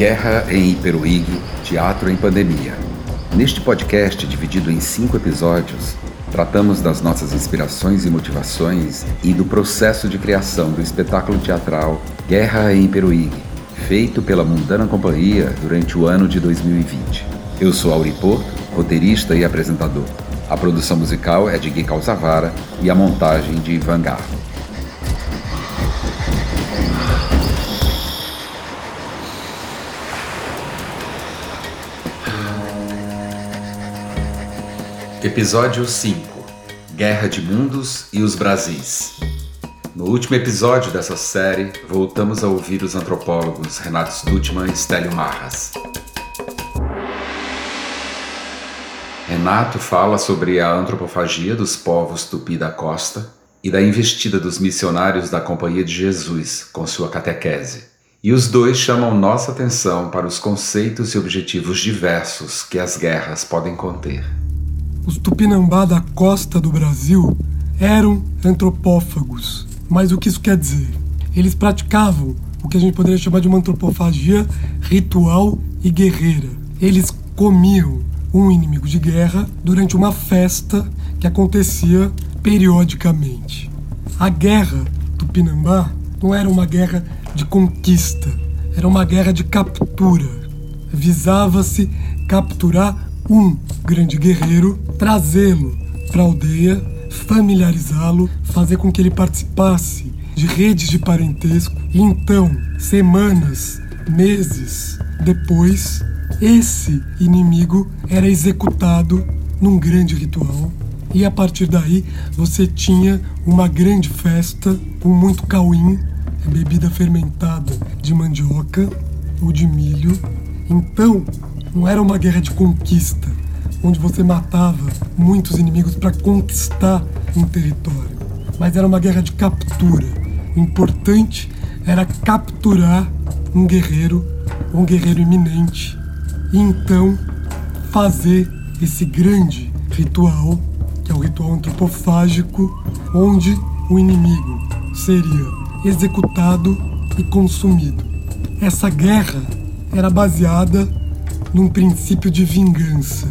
Guerra em Iperuígue, Teatro em Pandemia. Neste podcast, dividido em cinco episódios, tratamos das nossas inspirações e motivações e do processo de criação do espetáculo teatral Guerra em Iperuígue, feito pela Mundana Companhia durante o ano de 2020. Eu sou Auri Porto, roteirista e apresentador. A produção musical é de Gui Calzavara e a montagem de Ivan Garro. Episódio 5 Guerra de Mundos e os Brasis. No último episódio dessa série, voltamos a ouvir os antropólogos Renato Stutman e Stélio Marras. Renato fala sobre a antropofagia dos povos tupi da costa e da investida dos missionários da Companhia de Jesus com sua catequese. E os dois chamam nossa atenção para os conceitos e objetivos diversos que as guerras podem conter. Os tupinambá da costa do Brasil eram antropófagos. Mas o que isso quer dizer? Eles praticavam o que a gente poderia chamar de uma antropofagia ritual e guerreira. Eles comiam um inimigo de guerra durante uma festa que acontecia periodicamente. A guerra tupinambá não era uma guerra de conquista, era uma guerra de captura. Visava-se capturar um grande guerreiro, trazê-lo para a aldeia, familiarizá-lo, fazer com que ele participasse de redes de parentesco e então, semanas, meses depois, esse inimigo era executado num grande ritual e a partir daí você tinha uma grande festa com muito cauim, bebida fermentada de mandioca ou de milho. Então, não era uma guerra de conquista, onde você matava muitos inimigos para conquistar um território, mas era uma guerra de captura. O importante era capturar um guerreiro, um guerreiro iminente, e então fazer esse grande ritual, que é o ritual antropofágico, onde o inimigo seria executado e consumido. Essa guerra era baseada num princípio de vingança.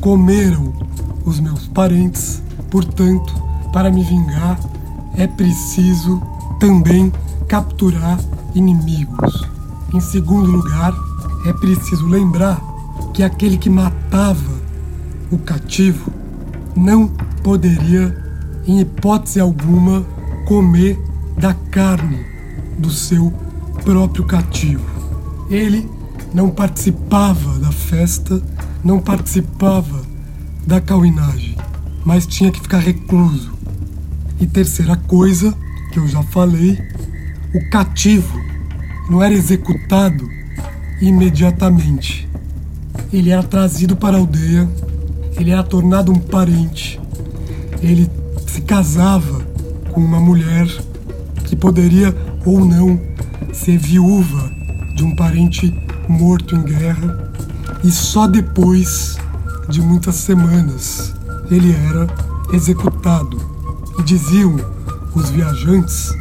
Comeram os meus parentes, portanto, para me vingar é preciso também capturar inimigos. Em segundo lugar, é preciso lembrar que aquele que matava o cativo não poderia, em hipótese alguma, comer da carne do seu próprio cativo. Ele não participava da festa, não participava da cauinagem, mas tinha que ficar recluso. E terceira coisa, que eu já falei, o cativo não era executado imediatamente. Ele era trazido para a aldeia, ele era tornado um parente, ele se casava com uma mulher que poderia ou não ser viúva de um parente morto em guerra, e só depois de muitas semanas ele era executado. E diziam os viajantes,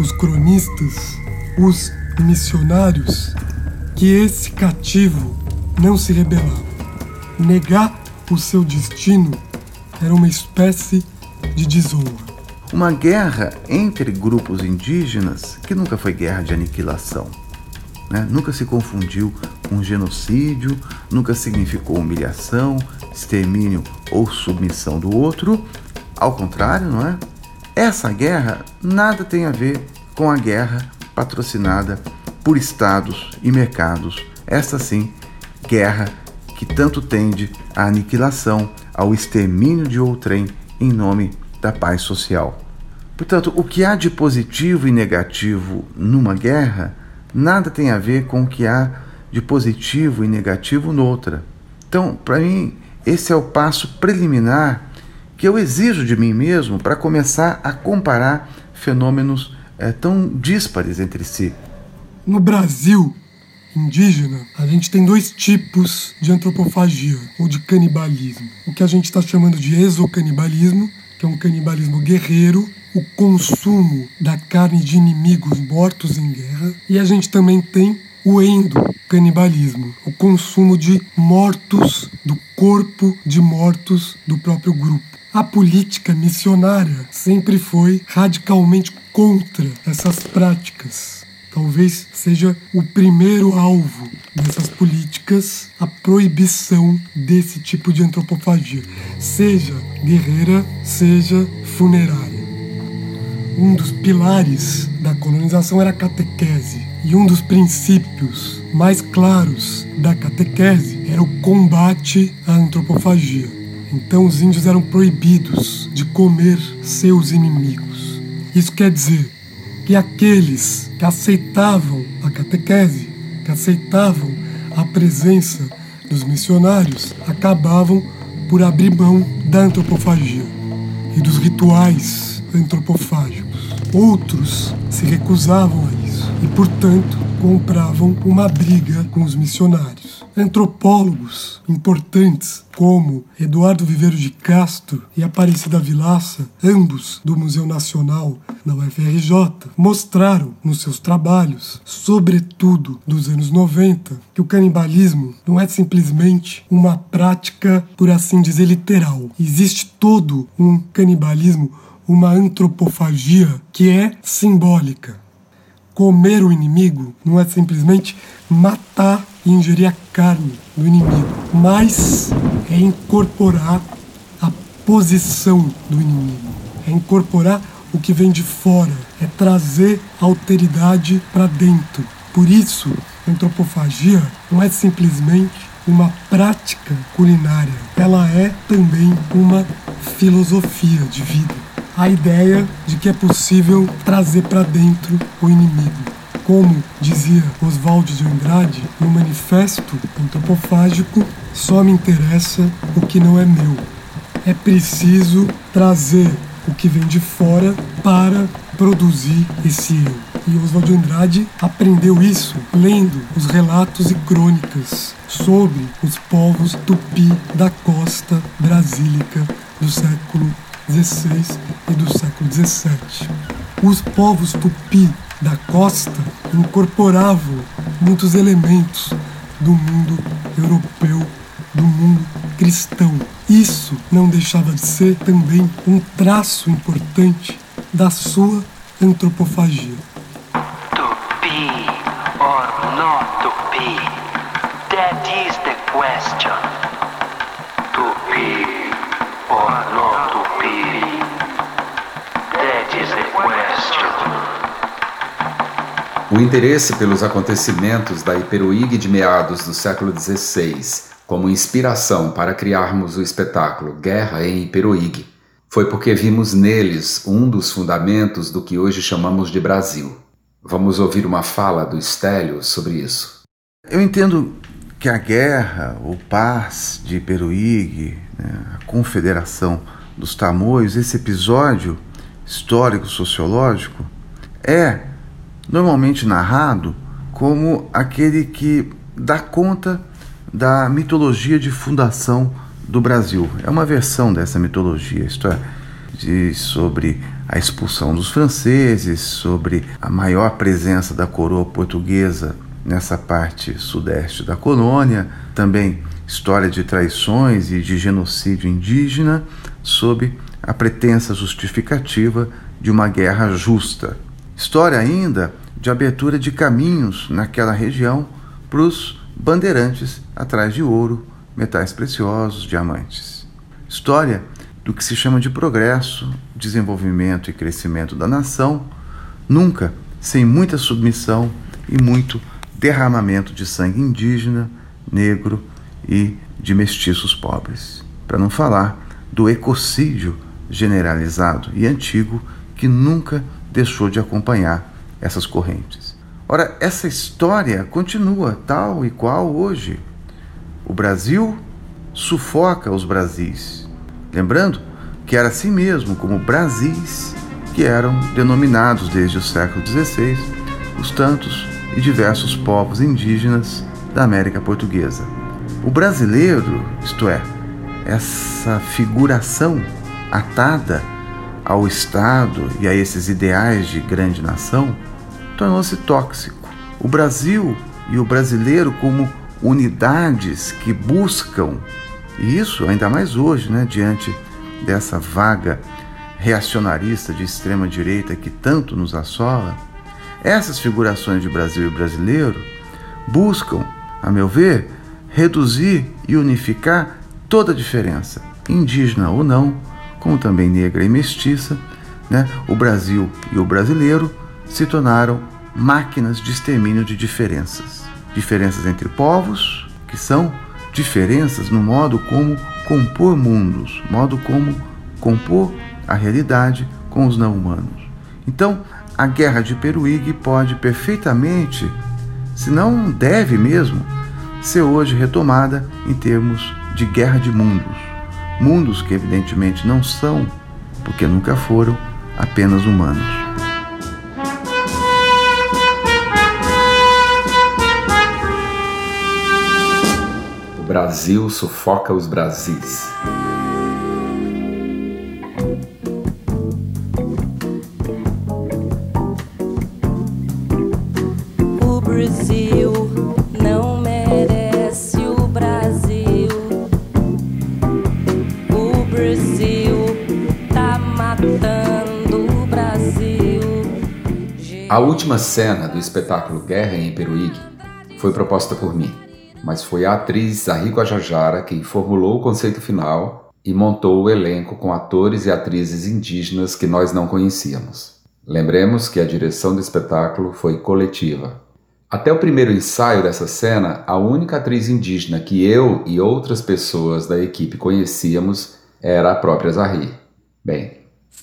os cronistas, os missionários, que esse cativo não se rebelava. Negar o seu destino era uma espécie de desonra. Uma guerra entre grupos indígenas que nunca foi guerra de aniquilação né? nunca se confundiu com genocídio, nunca significou humilhação, extermínio ou submissão do outro. Ao contrário, não é? Essa guerra nada tem a ver com a guerra patrocinada por estados e mercados. Essa sim, guerra que tanto tende à aniquilação, ao extermínio de outrem em nome da paz social. Portanto, o que há de positivo e negativo numa guerra nada tem a ver com o que há de positivo e negativo noutra. Então, para mim, esse é o passo preliminar que eu exijo de mim mesmo para começar a comparar fenômenos é, tão díspares entre si. No Brasil indígena, a gente tem dois tipos de antropofagia, ou de canibalismo. O que a gente está chamando de exocanibalismo, que é um canibalismo guerreiro, o consumo da carne de inimigos mortos em guerra. E a gente também tem o endocanibalismo, o consumo de mortos, do corpo de mortos do próprio grupo. A política missionária sempre foi radicalmente contra essas práticas. Talvez seja o primeiro alvo dessas políticas a proibição desse tipo de antropofagia, seja guerreira, seja funerária. Um dos pilares da colonização era a catequese, e um dos princípios mais claros da catequese era o combate à antropofagia. Então os índios eram proibidos de comer seus inimigos. Isso quer dizer que aqueles que aceitavam a catequese, que aceitavam a presença dos missionários, acabavam por abrir mão da antropofagia e dos rituais antropofágicos. Outros se recusavam a isso e, portanto, compravam uma briga com os missionários. Antropólogos importantes como Eduardo Viveiro de Castro e Aparecida Vilaça, ambos do Museu Nacional na UFRJ, mostraram nos seus trabalhos, sobretudo dos anos 90, que o canibalismo não é simplesmente uma prática, por assim dizer, literal. Existe todo um canibalismo uma antropofagia que é simbólica. Comer o inimigo não é simplesmente matar e ingerir a carne do inimigo, mas é incorporar a posição do inimigo, é incorporar o que vem de fora, é trazer alteridade para dentro. Por isso, antropofagia não é simplesmente uma prática culinária, ela é também uma filosofia de vida a ideia de que é possível trazer para dentro o inimigo. Como dizia Oswald de Andrade no manifesto antropofágico, só me interessa o que não é meu. É preciso trazer o que vem de fora para produzir esse eu. E Oswald de Andrade aprendeu isso lendo os relatos e crônicas sobre os povos tupi da costa brasílica do século XVI e do século XVII. Os povos tupi da costa incorporavam muitos elementos do mundo europeu, do mundo cristão. Isso não deixava de ser também um traço importante da sua antropofagia. Tupi or not Tupi? That is the question. Tupi or O interesse pelos acontecimentos da Iperuígue de meados do século XVI como inspiração para criarmos o espetáculo Guerra em Iperuígue foi porque vimos neles um dos fundamentos do que hoje chamamos de Brasil. Vamos ouvir uma fala do Stélio sobre isso. Eu entendo que a guerra, o paz de Iperuígue, né, a confederação dos tamoios, esse episódio histórico-sociológico é normalmente narrado como aquele que dá conta da mitologia de fundação do Brasil. É uma versão dessa mitologia, isto é, de, sobre a expulsão dos franceses, sobre a maior presença da coroa portuguesa nessa parte sudeste da colônia, também história de traições e de genocídio indígena, sob a pretensa justificativa de uma guerra justa. História ainda de abertura de caminhos naquela região para os bandeirantes atrás de ouro, metais preciosos, diamantes. História do que se chama de progresso, desenvolvimento e crescimento da nação, nunca sem muita submissão e muito derramamento de sangue indígena, negro e de mestiços pobres. Para não falar do ecocídio generalizado e antigo que nunca deixou de acompanhar essas correntes. Ora, essa história continua tal e qual hoje. O Brasil sufoca os Brasis. Lembrando que era assim mesmo como Brasis que eram denominados desde o século XVI os tantos e diversos povos indígenas da América Portuguesa. O brasileiro, isto é, essa figuração atada ao Estado e a esses ideais de grande nação, tornou-se tóxico. O Brasil e o brasileiro como unidades que buscam, e isso ainda mais hoje, né, diante dessa vaga reacionarista de extrema direita que tanto nos assola, essas figurações de Brasil e brasileiro buscam, a meu ver, reduzir e unificar toda a diferença, indígena ou não, como também negra e mestiça, né? o Brasil e o brasileiro se tornaram máquinas de extermínio de diferenças. Diferenças entre povos, que são diferenças no modo como compor mundos, modo como compor a realidade com os não-humanos. Então, a guerra de Peruígue pode perfeitamente, se não deve mesmo, ser hoje retomada em termos de guerra de mundos. Mundos que evidentemente não são, porque nunca foram, apenas humanos. O Brasil sufoca os Brasis. A última cena do espetáculo Guerra em Peruígue foi proposta por mim, mas foi a atriz Zahri Guajajara quem formulou o conceito final e montou o elenco com atores e atrizes indígenas que nós não conhecíamos. Lembremos que a direção do espetáculo foi coletiva. Até o primeiro ensaio dessa cena, a única atriz indígena que eu e outras pessoas da equipe conhecíamos era a própria Zahri. Bem,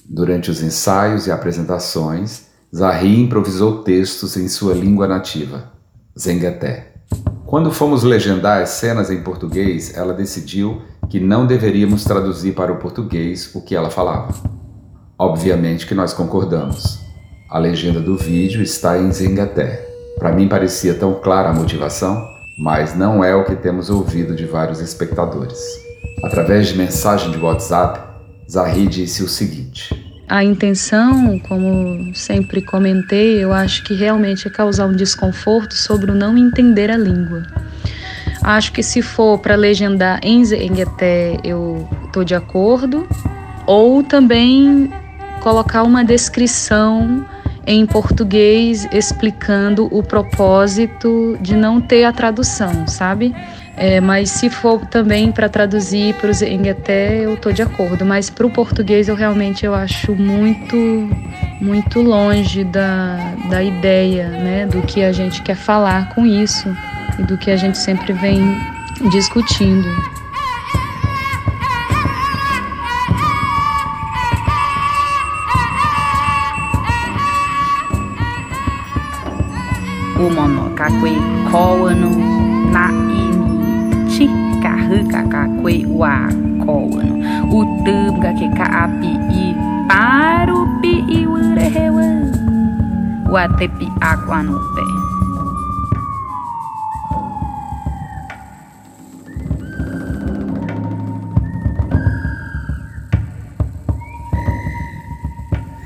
durante os ensaios e apresentações, Zahri improvisou textos em sua língua nativa, Zengaté. Quando fomos legendar as cenas em português, ela decidiu que não deveríamos traduzir para o português o que ela falava. Obviamente que nós concordamos. A legenda do vídeo está em Zengaté. Para mim parecia tão clara a motivação, mas não é o que temos ouvido de vários espectadores. Através de mensagem de WhatsApp, Zahri disse o seguinte: A intenção, como sempre comentei, eu acho que realmente é causar um desconforto sobre o não entender a língua. Acho que se for para legendar em Zengueté, eu estou de acordo, ou também colocar uma descrição em português explicando o propósito de não ter a tradução, sabe? É, mas se for também para traduzir para o Zengueté, eu estou de acordo. Mas para o português eu realmente eu acho muito, muito longe da, da ideia, né, do que a gente quer falar com isso e do que a gente sempre vem discutindo. umono kakwe kowano na kakakwe wa kowano utum kake ka api i paru pi i urehewa wa tepi aquano pe.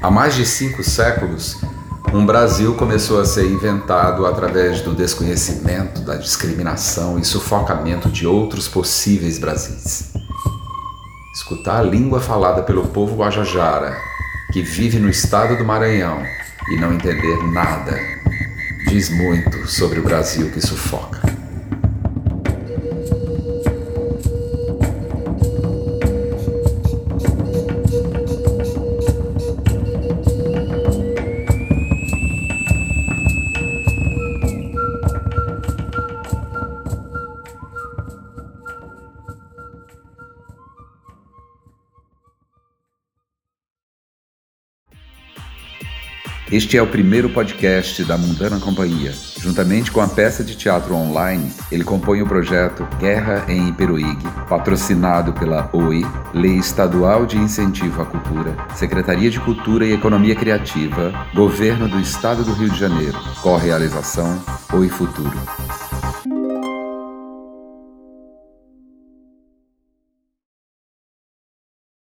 Há mais de cinco séculos, um Brasil começou a ser inventado através do desconhecimento, da discriminação e sufocamento de outros possíveis Brasis. Escutar a língua falada pelo povo Guajajara, que vive no estado do Maranhão, e não entender nada, diz muito sobre o Brasil que sufoca. Este é o primeiro podcast da Mundana Companhia. Juntamente com a peça de teatro online, ele compõe o projeto Guerra em Iperuígue, patrocinado pela OI, Lei Estadual de Incentivo à Cultura, Secretaria de Cultura e Economia Criativa, Governo do Estado do Rio de Janeiro, Correalização OI Futuro.